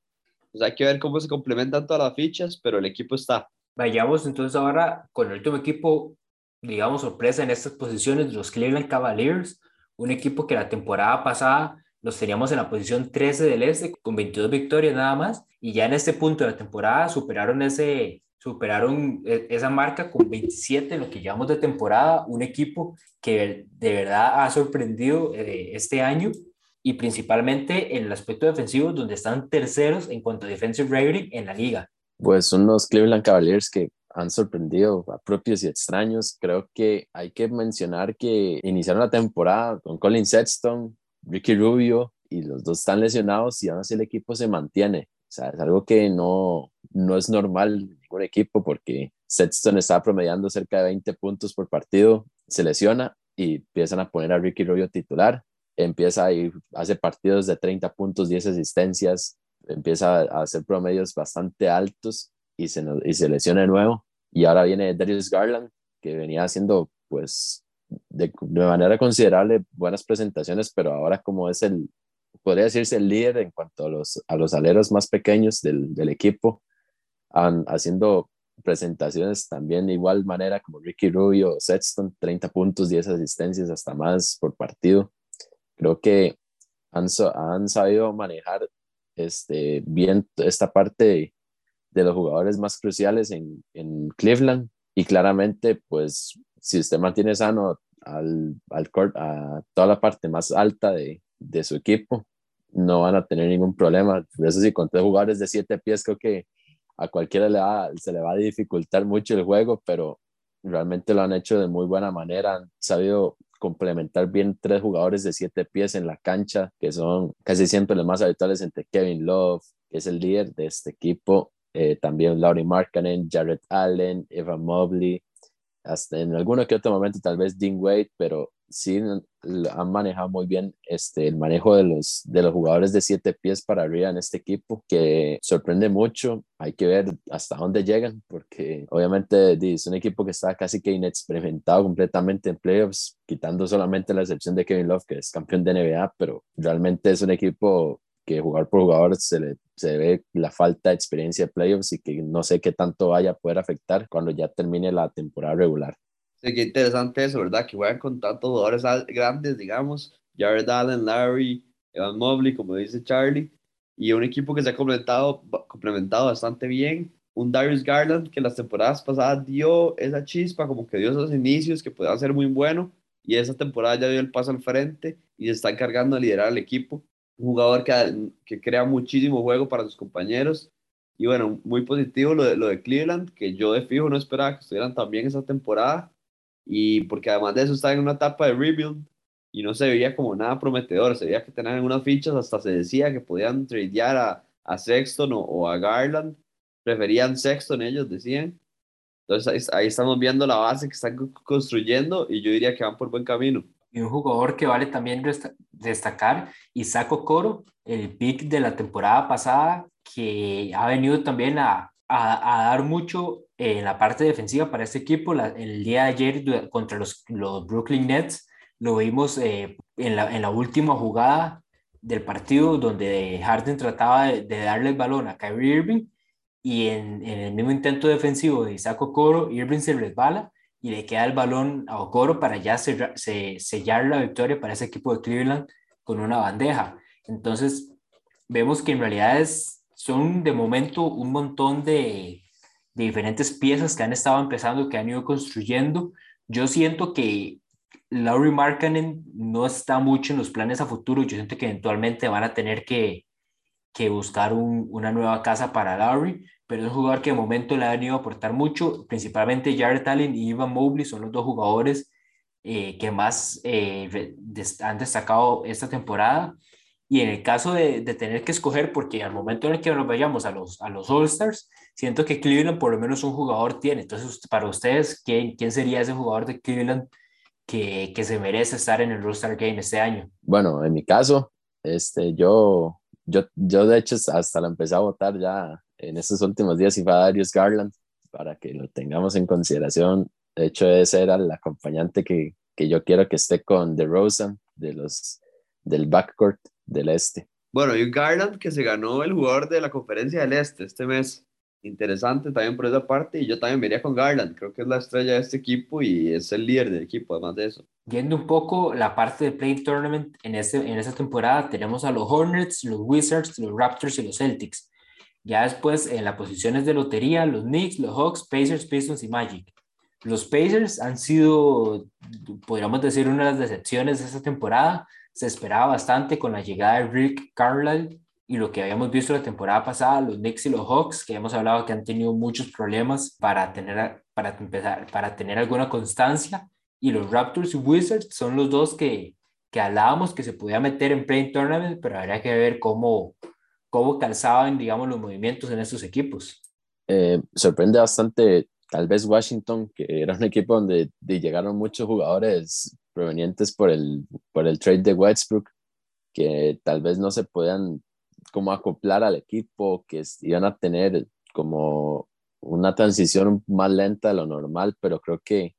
Pues hay que ver cómo se complementan todas las fichas, pero el equipo está. Vayamos entonces ahora con el último equipo, digamos, sorpresa en estas posiciones, los Cleveland Cavaliers, un equipo que la temporada pasada los teníamos en la posición 13 del este con 22 victorias nada más y ya en este punto de la temporada superaron ese superaron e, esa marca con 27 en lo que llevamos de temporada, un equipo que de verdad ha sorprendido eh, este año y principalmente en el aspecto defensivo donde están terceros en cuanto a defensive rating en la liga. Pues son los Cleveland Cavaliers que han sorprendido a propios y extraños. Creo que hay que mencionar que iniciaron la temporada con Colin Sexton, Ricky Rubio y los dos están lesionados y aún así el equipo se mantiene. O sea, es algo que no, no es normal en ningún equipo porque Sexton está promediando cerca de 20 puntos por partido, se lesiona y empiezan a poner a Ricky Rubio titular. Empieza a ir, hace partidos de 30 puntos, 10 asistencias, empieza a hacer promedios bastante altos y se, y se lesiona de nuevo. Y ahora viene Darius Garland, que venía haciendo pues de, manera considerable buenas presentaciones, pero ahora como es el, podría decirse el líder en cuanto a los, a los aleros más pequeños del, del equipo, han, haciendo presentaciones también de igual manera como Ricky Rubio, Sexton, 30 puntos, 10 asistencias, hasta más por partido. Creo que han, han sabido manejar este, bien esta parte de, de los jugadores más cruciales en, en Cleveland y claramente pues si usted mantiene sano al, al a toda la parte más alta de, de, su equipo, no van a tener ningún problema. Eso sí, con tres jugadores de siete pies, creo que a cualquiera le va, se le va a dificultar mucho el juego, pero realmente lo han hecho de muy buena manera, han sabido complementar bien tres jugadores de siete pies en la cancha, que son casi siempre los más habituales entre Kevin Love, que es el líder de este equipo, eh, también Laurie Markkanen, Jared Allen, Evan Mobley, hasta en alguno que otro momento tal vez Dean Wade, pero sí han manejado muy bien este, el manejo de los, de los jugadores de siete pies para arriba en este equipo, que sorprende mucho. Hay que ver hasta dónde llegan, porque obviamente es un equipo que está casi que inexperimentado completamente en playoffs, quitando solamente la excepción de Kevin Love, que es campeón de NBA, pero realmente es un equipo que jugar por jugador se le se ve la falta de experiencia de playoffs y que no sé qué tanto vaya a poder afectar cuando ya termine la temporada regular. Sí, qué interesante eso, ¿verdad? Que juegan con tantos jugadores grandes, digamos, Jared Allen, Larry, Evan Mobley, como dice Charlie, y un equipo que se ha complementado, complementado bastante bien. Un Darius Garland que las temporadas pasadas dio esa chispa, como que dio esos inicios que podía ser muy bueno, y esa temporada ya dio el paso al frente y se está encargando de liderar el equipo un jugador que, que crea muchísimo juego para sus compañeros. Y bueno, muy positivo lo de, lo de Cleveland, que yo de fijo no esperaba que estuvieran tan bien esa temporada. Y porque además de eso estaba en una etapa de rebuild y no se veía como nada prometedor. Se veía que tenían unas fichas, hasta se decía que podían tradear a, a Sexton o, a Garland. Preferían Sexton, ellos decían. Entonces ahí estamos viendo la base que están construyendo y yo diría que van por buen camino. Y un jugador que vale también destacar, Isaac Okoro, el pick de la temporada pasada, que ha venido también a, a, dar mucho en la parte defensiva para este equipo. el día de ayer contra los, los Brooklyn Nets lo vimos eh, en, la, en la última jugada del partido donde Harden trataba de, darle el balón a Kyrie Irving y en, en, el mismo intento defensivo de Isaac Okoro, Irving se resbala y le queda el balón a Okoro para ya sellar la victoria para ese equipo de Cleveland con una bandeja. Entonces, vemos que en realidad es, son de momento un montón de, diferentes piezas que han estado empezando, que han ido construyendo. Yo siento que Laurie Markkanen no está mucho en los planes a futuro. Yo siento que eventualmente van a tener que, que buscar un, una nueva casa para Laurie pero es un jugador que de momento le ha venido a aportar mucho, principalmente Jared Allen y Ivan Mobley son los dos jugadores eh, que más eh, han destacado esta temporada. Y en el caso de, de, tener que escoger, porque al momento en el que nos vayamos a los, a los All-Stars, siento que Cleveland por lo menos un jugador tiene. Entonces, para ustedes, ¿quién, quién sería ese jugador de Cleveland que, que se merece estar en el All-Star Game este año? Bueno, en mi caso, este, yo, yo, yo de hecho hasta la empecé a votar ya en estos últimos días iba Darius Garland, para que lo tengamos en consideración. De hecho, ese era el acompañante que, que yo quiero que esté con DeRozan, de los, del backcourt del este. Bueno, y Garland que se ganó el jugador de la conferencia del este este mes. Interesante también por esa parte, y yo también vería con Garland, creo que es la estrella de este equipo y es el líder del equipo, además de eso. Viendo un poco la parte de Play Tournament en, este, en esta temporada, tenemos a los Hornets, los Wizards, los Raptors y los Celtics. Ya después, en las posiciones de lotería, los Knicks, los Hawks, Pacers, Pistons y Magic. Los Pacers han sido, podríamos decir, una de las decepciones de esta temporada. Se esperaba bastante con la llegada de Rick Carlisle y lo que habíamos visto la temporada pasada, los Knicks y los Hawks, que hemos hablado que han tenido muchos problemas para tener, para empezar, para tener alguna constancia. Y los Raptors y Wizards son los dos que, que hablábamos que se podía meter en Play Tournament, pero habría que ver cómo, cómo calzaban, digamos, los movimientos en estos equipos. Eh, sorprende bastante, tal vez Washington, que era un equipo donde llegaron muchos jugadores provenientes por el, por el trade de Westbrook, que tal vez no se puedan como acoplar al equipo, que iban a tener como una transición más lenta de lo normal, pero creo que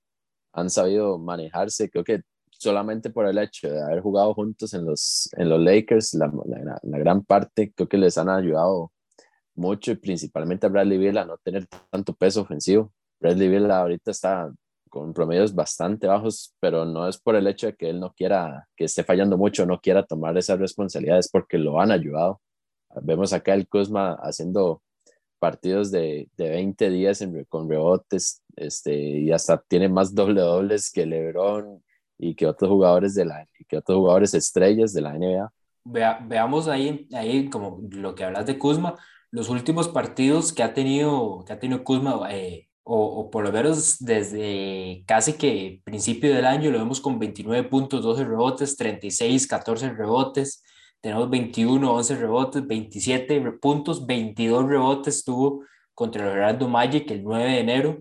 han sabido manejarse, creo que solamente por el hecho de haber jugado juntos en los, en los Lakers, la, la, gran parte creo que les han ayudado mucho y principalmente a Bradley Beal a no tener tanto peso ofensivo. Bradley Beal ahorita está con promedios bastante bajos, pero no es por el hecho de que él no quiera, que esté fallando mucho, no quiera tomar esas responsabilidades porque lo han ayudado. Vemos acá el Kuzma haciendo partidos de, de 20 días con rebotes este, y hasta tiene más doble dobles que LeBron y que otros jugadores de la que otros jugadores estrellas de la NBA. veamos ahí, ahí como lo que hablas de Kuzma, los últimos partidos que ha tenido, que ha tenido Kuzma, eh, o, por lo menos desde casi que principio del año lo vemos con 29 puntos, 12 rebotes, 36, 14 rebotes, tenemos 21, 11 rebotes, 27 puntos, 22 rebotes tuvo contra el Orlando Magic el 9 de enero,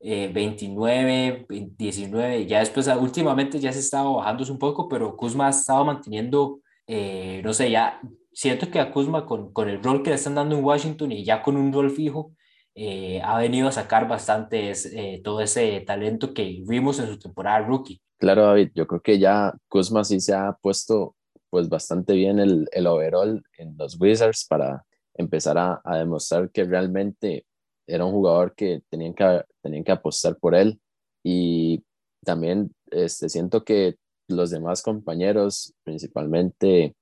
29, eh, 19, ya después ah, últimamente ya se estaba bajando un poco, pero Kuzma ha estado manteniendo, eh, no sé, ya siento que a Kuzma con, con el rol que le están dando en Washington y ya con un rol fijo, eh, ha venido a sacar bastante eh, todo ese talento que vimos en su temporada rookie. Claro, David, yo creo que ya Kuzma sí se ha puesto pues bastante bien el, el overall en los Wizards para empezar a, a, demostrar que realmente era un jugador que tenían que, tenían que apostar por él y también este, siento que los demás compañeros, principalmente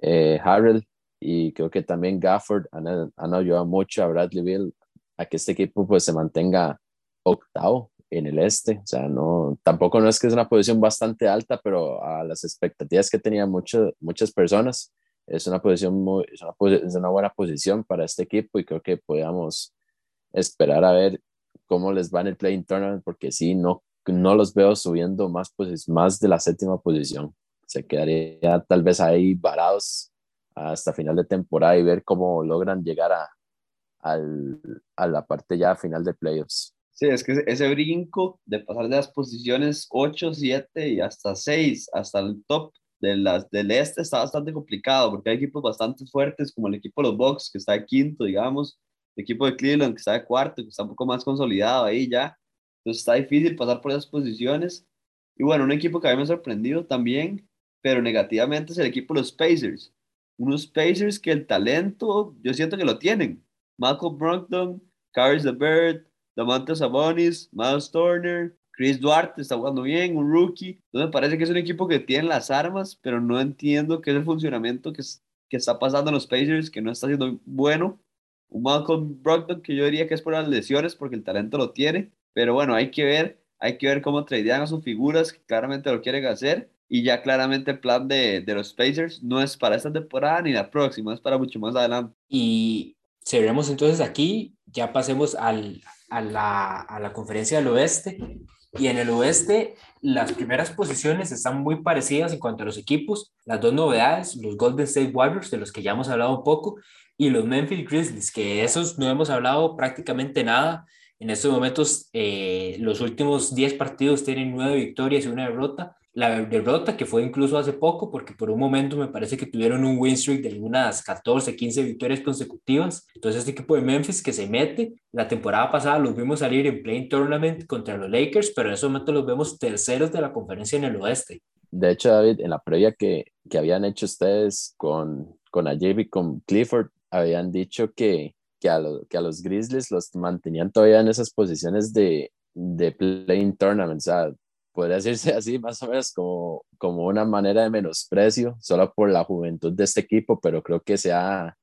eh, Harold y creo que también Gafford han, han ayudado mucho a Bradley Bill a que este equipo pues se mantenga octavo en el este. O sea, no, tampoco no es que es una posición bastante alta, pero a las expectativas que tenían mucho, muchas personas, es una posición muy, es una, es una buena posición para este equipo y creo que podamos esperar a ver cómo les va en el play tournament, porque sí, no, no los veo subiendo más, pues, más de la séptima posición. Se quedaría tal vez ahí varados hasta final de temporada y ver cómo logran llegar a, al, a la parte ya final de playoffs. Sí, es que ese brinco de pasar de las posiciones 8, 7 y hasta 6, hasta el top de las, del este está bastante complicado porque hay equipos bastante fuertes como el equipo de los Bucks que está quinto, digamos, el equipo de Cleveland que está de cuarto, que está un poco más consolidado ahí ya. Entonces está difícil pasar por esas posiciones. Y bueno, un equipo que a mí me ha sorprendido también, pero negativamente es el equipo de los Pacers. Unos Pacers que el talento, yo siento que lo tienen Malcolm Brogdon, Caris Bird, Damantas Sabonis, Miles Turner, Chris Duarte está jugando bien, un rookie. Entonces me parece que es un equipo que tiene las armas, pero no entiendo qué es el funcionamiento que, que está pasando en los Pacers, que no está siendo bueno. Un Malcolm Brogdon que yo diría que es por las lesiones, porque el talento lo tiene. Pero bueno, hay que ver, hay que ver cómo tradean a sus figuras, que claramente lo quieren hacer. Y ya claramente el plan de, de los Pacers no es para esta temporada ni la próxima, es para mucho más adelante. Y cerremos entonces aquí, ya pasemos al, a, la, a la conferencia del oeste. Y en el oeste, las primeras posiciones están muy parecidas en cuanto a los equipos. Las dos novedades, los Golden State Warriors, de los que ya hemos hablado un poco, y los Memphis Grizzlies, que esos no hemos hablado prácticamente nada. En estos momentos, eh, los últimos 10 partidos tienen 9 victorias y una derrota la derrota que fue incluso hace poco, porque por un momento me parece que tuvieron un win streak de algunas 14, 15 victorias consecutivas. Entonces este equipo de Memphis que se mete, la temporada pasada los vimos salir en Playing Tournament contra los Lakers, pero en ese momento los vemos terceros de la conferencia en el oeste. De hecho, David, en la previa que, que habían hecho ustedes con, con Ajib y con Clifford, habían dicho que, que, a que a los Grizzlies los mantenían todavía en esas posiciones de, de Playing Tournament, o sea, podría decirse así, más o menos como, como una manera de menosprecio, solo por la juventud de este equipo, pero creo que se, ha,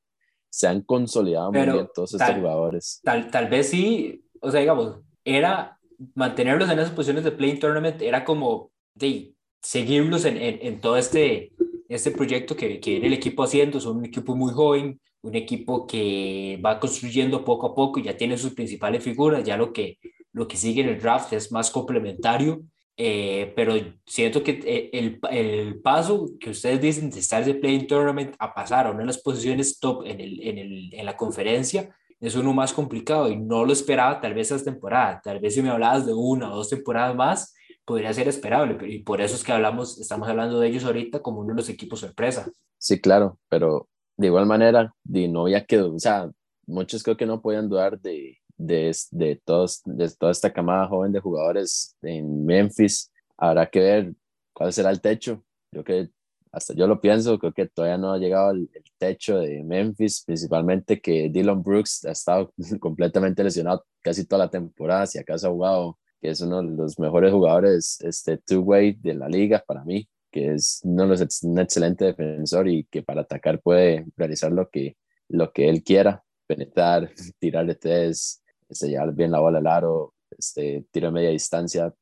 se han consolidado muy bien todos estos jugadores. Tal, tal vez sí, o sea, digamos, era mantenerlos en esas posiciones de playing tournament, era como de seguirlos en, en, en todo este, este proyecto que, que viene el equipo haciendo, son un equipo muy joven, un equipo que va construyendo poco a poco y ya tiene sus principales figuras, ya lo que, lo que sigue en el draft es más complementario eh, pero siento que eh, el, el, paso que ustedes dicen de estar de Playing Tournament a pasar a una de las posiciones top en, el, en, el, en la conferencia es uno más complicado y no lo esperaba tal vez esta temporada. Tal vez si me hablabas de una o dos temporadas más, podría ser esperable. Y por eso es que hablamos, estamos hablando de ellos ahorita como uno de los equipos sorpresa. Sí, claro, pero de igual manera, de no había que, o sea, muchos creo que no podían dudar de, de, de, todos, de toda esta camada joven de jugadores en Memphis. Habrá que ver cuál será el techo. Yo que hasta yo lo pienso, creo que todavía no ha llegado el, techo de Memphis, principalmente que Dylan Brooks ha estado completamente lesionado casi toda la temporada, si acaso ha jugado, que es uno de los mejores jugadores este two-way de la liga para mí, que es uno de los, un excelente defensor y que para atacar puede realizar lo que, lo que él quiera, penetrar, tirar de tres, este, llevar bien la bola al aro, este, tiro de media distancia.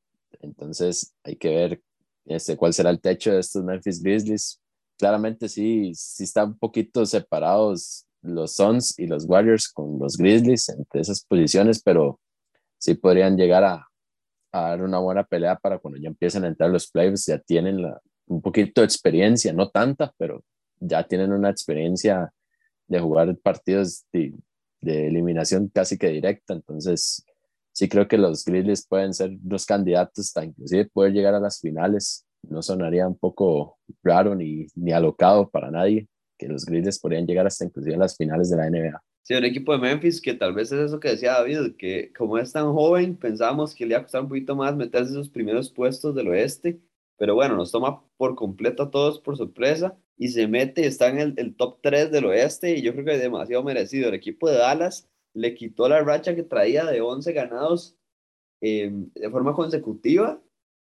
Entonces hay que ver este, cuál será el techo de estos Memphis Grizzlies. Claramente sí, sí están un poquito separados los Suns y los Warriors con los Grizzlies entre esas posiciones, pero sí podrían llegar a, a dar una buena pelea para cuando ya empiecen a entrar los playoffs, ya tienen un poquito de experiencia, no tanta, pero ya tienen una experiencia de jugar partidos de, eliminación casi que directa, entonces sí creo que los Grizzlies pueden ser los candidatos hasta inclusive poder llegar a las finales. No sonaría un poco raro ni, ni alocado para nadie que los Grizzlies podrían llegar hasta inclusive a las finales de la NBA. Sí, un equipo de Memphis que tal vez es eso que decía David, que como es tan joven, pensamos que le iba a costar un poquito más meterse en esos primeros puestos del oeste, pero bueno, nos toma por completo a todos por sorpresa y se mete, está en el, el top 3 del oeste y yo creo que es demasiado merecido. El equipo de Dallas le quitó la racha que traía de 11 ganados eh, de forma consecutiva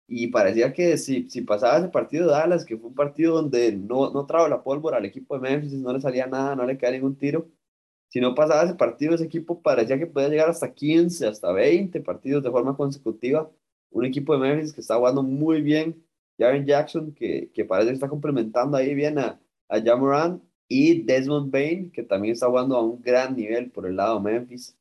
y parecía que si, si pasaba ese partido de Dallas, que fue un partido donde no, no trajo la pólvora al equipo de Memphis, no le salía nada, no le caía ningún tiro, si no pasaba ese partido, ese equipo parecía que podía llegar hasta 15, hasta 20 partidos de forma consecutiva. Un equipo de Memphis que está jugando muy bien. Jaren Jackson, que, que parece que está complementando ahí bien a, a Jamoran. Y Desmond Bain, que también está jugando a un gran nivel por el lado Memphis.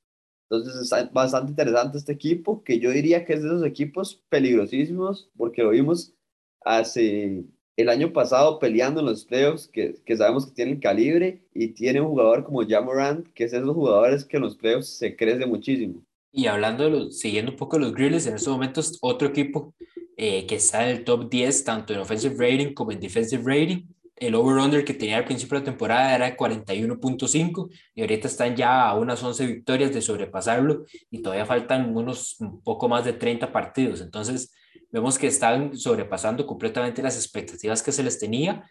Entonces es bastante interesante este equipo, que yo diría que es de esos equipos peligrosísimos, porque lo vimos hace el año pasado peleando en los playoffs, que, que sabemos que tienen calibre y tiene un jugador como Jamorant, que es esos jugadores que en los playoffs se crece muchísimo. Y hablando de los, siguiendo un poco los Grizzlies, en estos momentos otro equipo eh, que está en el top 10, tanto en offensive rating como en defensive rating. El over-under que tenía al principio de la temporada era 41.5 y ahorita están ya a unas 11 victorias de sobrepasarlo y todavía faltan unos un poco más de 30 partidos. Entonces, vemos que están sobrepasando completamente las expectativas que se les tenía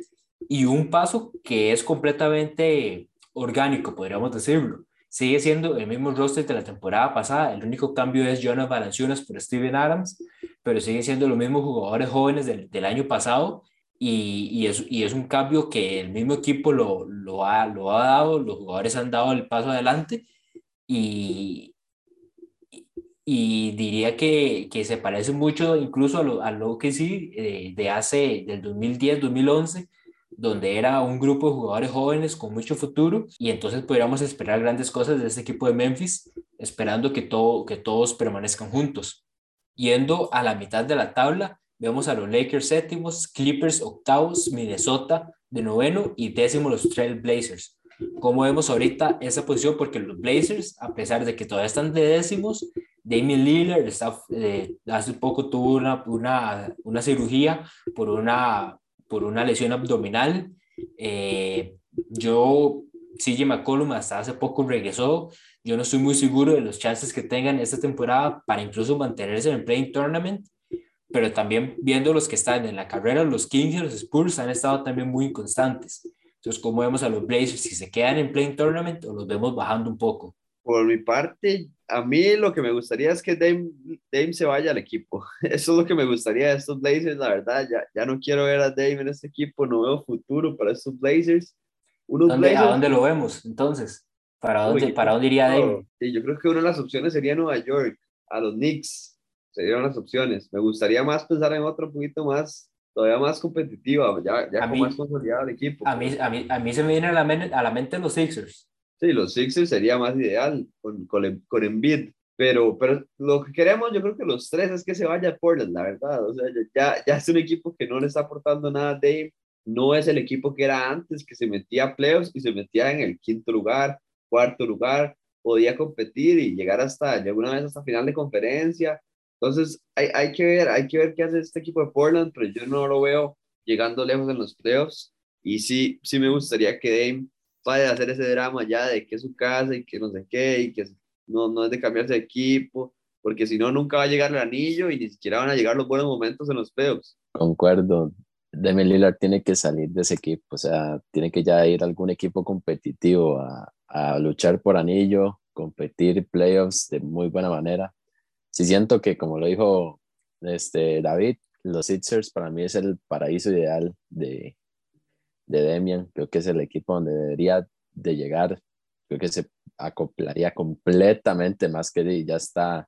y un paso que es completamente orgánico, podríamos decirlo. Sigue siendo el mismo roster de la temporada pasada, el único cambio es Jonas Valanciunas por Steven Adams, pero siguen siendo los mismos jugadores jóvenes del, del año pasado y, y, es, y es un cambio que el mismo equipo lo, lo, ha, lo ha dado, los jugadores han dado el paso adelante y, y diría que, que, se parece mucho incluso a lo, a lo que sí eh, de hace del 2010-2011 donde era un grupo de jugadores jóvenes con mucho futuro y entonces podríamos esperar grandes cosas de este equipo de Memphis esperando que, todo, que todos permanezcan juntos. Yendo a la mitad de la tabla, vemos a los Lakers séptimos, Clippers octavos, Minnesota de noveno y décimo los Trail Blazers. Como vemos ahorita esa posición? Porque los Blazers, a pesar de que todavía están de décimos, Damien Lillard está, eh, hace poco tuvo una, una, una, cirugía por una, por una lesión abdominal. Eh, yo, CJ McCollum hasta hace poco regresó. Yo no estoy muy seguro de los chances que tengan esta temporada para incluso mantenerse en el Playing Tournament, pero también viendo los que están en la carrera, los Kings y los Spurs han estado también muy inconstantes. Entonces, ¿cómo vemos a los Blazers? Si se quedan en Playing Tournament o los vemos bajando un poco. Por mi parte, a mí lo que me gustaría es que Dame, Dame se vaya al equipo. Eso es lo que me gustaría de estos Blazers, la verdad. Ya, ya no quiero ver a Dame en este equipo, no veo futuro para estos Blazers. Unos ¿Dónde, Blazers... ¿A dónde lo vemos entonces? ¿Para dónde, Uy, ¿para dónde iría Dame? Sí, yo creo que una de las opciones sería Nueva York, a los Knicks. Serían las opciones. Me gustaría más pensar en otro poquito más todavía más competitiva, ya, ya con mí, más consolidado el equipo. A mí, a, mí, a mí se me viene a la, mente, a la mente los Sixers. Sí, los Sixers sería más ideal con, con, con Embiid, pero, pero lo que queremos yo creo que los tres es que se vaya a Portland, la verdad, o sea, ya, ya es un equipo que no le está aportando nada a Dave, no es el equipo que era antes, que se metía a playoffs y se metía en el quinto lugar, cuarto lugar, podía competir y llegar hasta, alguna vez hasta final de conferencia, entonces, hay, hay, que ver, hay que ver qué hace este equipo de Portland, pero yo no lo veo llegando lejos en los playoffs. Y sí, sí me gustaría que Dame vaya hacer ese drama ya de que es su casa y que no sé qué, y que no, no es de cambiarse de equipo, porque si no, nunca va a llegar el anillo y ni siquiera van a llegar los buenos momentos en los playoffs. Concuerdo. Demi Lillard tiene que salir de ese equipo, o sea, tiene que ya ir a algún equipo competitivo a, a luchar por anillo, competir playoffs de muy buena manera sí siento que, como lo dijo este, David, los Sixers para mí es el paraíso ideal de, de Demian. Creo que es el equipo donde debería de llegar. Creo que se acoplaría completamente más que ya está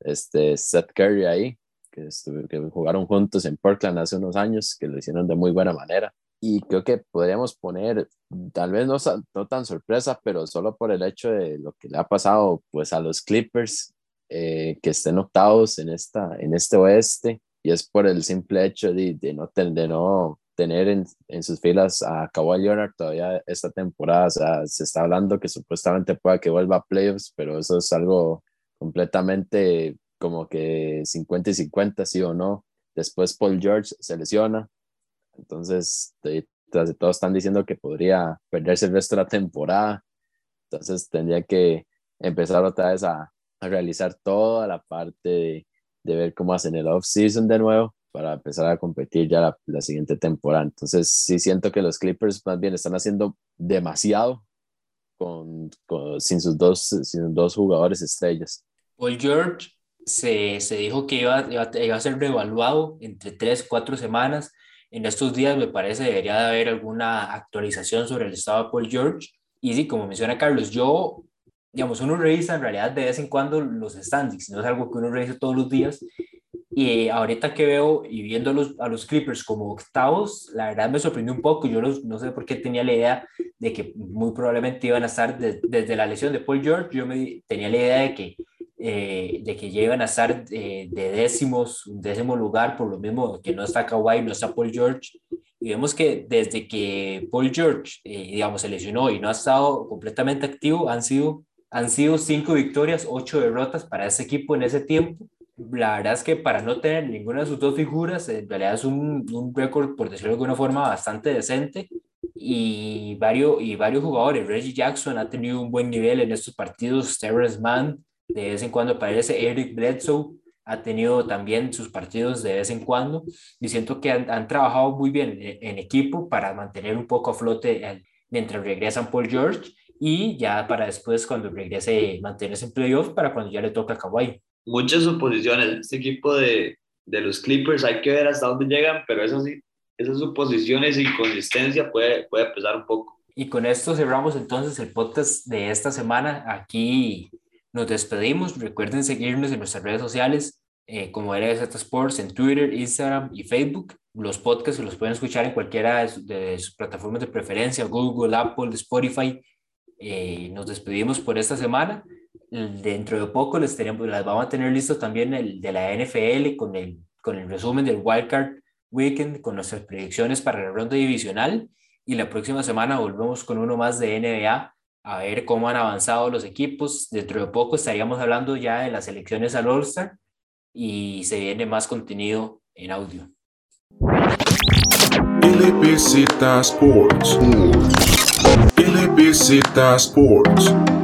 este Seth Curry ahí, que, que jugaron juntos en Portland hace unos años, que lo hicieron de muy buena manera. Y creo que podríamos poner, tal vez no, no tan sorpresa, pero solo por el hecho de lo que le ha pasado pues a los Clippers, eh, que estén octavos en, esta, en este oeste y es por el simple hecho de, de no, de no tener en, en, sus filas a Kawhi Leonard todavía esta temporada. O sea, se está hablando que supuestamente pueda que vuelva a playoffs, pero eso es algo completamente como que 50 y 50, sí o no. Después Paul George se lesiona. Entonces, todos están diciendo que podría perderse el resto de la temporada. Entonces, tendría que empezar otra vez a, a realizar toda la parte de, de ver cómo hacen el off-season de nuevo para empezar a competir ya la, siguiente temporada. Entonces, sí siento que los Clippers más bien están haciendo demasiado con, sin, sus dos, sin dos jugadores estrellas. Paul George se, se dijo que iba, iba, iba, a ser reevaluado entre tres, cuatro semanas. En estos días me parece debería de haber alguna actualización sobre el estado de Paul George. Y sí, como menciona Carlos, yo, digamos, uno revisa en realidad de vez en cuando los standings, no es algo que uno revisa todos los días. Y ahorita que veo y viendo a los, a los Clippers como octavos, la verdad me sorprendió un poco. Yo no sé por qué tenía la idea de que muy probablemente iban a estar desde la lesión de Paul George. Yo me, tenía la idea de que, eh, de que ya iban a estar de, décimos, un décimo lugar, por lo mismo que no está Kawhi, no está Paul George. Y vemos que desde que Paul George, eh, digamos, se lesionó y no ha estado completamente activo, han sido, han sido cinco victorias, ocho derrotas para ese equipo en ese tiempo la verdad es que para no tener ninguna de sus dos figuras, en realidad es un, un récord, por decirlo de alguna forma, bastante decente. Y varios, y varios jugadores, Reggie Jackson ha tenido un buen nivel en estos partidos, Terrence Mann, de vez en cuando aparece, Eric Bledsoe ha tenido también sus partidos de vez en cuando, y siento que han, han trabajado muy bien en, en, equipo para mantener un poco a flote mientras regresan Paul George, y ya para después, cuando regrese, mantenerse en playoff para cuando ya le toca a Kawhi muchas suposiciones. Este equipo de, de, los Clippers hay que ver hasta dónde llegan, pero eso sí, esas suposiciones y consistencia puede, puede pesar un poco. Y con esto cerramos entonces el podcast de esta semana. Aquí nos despedimos. Recuerden seguirnos en nuestras redes sociales eh, como LZ Sports en Twitter, Instagram y Facebook. Los podcasts los pueden escuchar en cualquiera de, sus plataformas de preferencia, Google, Apple, Spotify. Eh, nos despedimos por esta semana dentro de poco les tenemos, las vamos a tener listos también el de la NFL con el, con el resumen del Wildcard Weekend, con nuestras predicciones para la ronda divisional. Y la próxima semana volvemos con uno más de NBA a ver cómo han avanzado los equipos. Dentro de poco estaríamos hablando ya de las elecciones al All-Star y se viene más contenido en audio. LBZ Sports. LBZ Sports.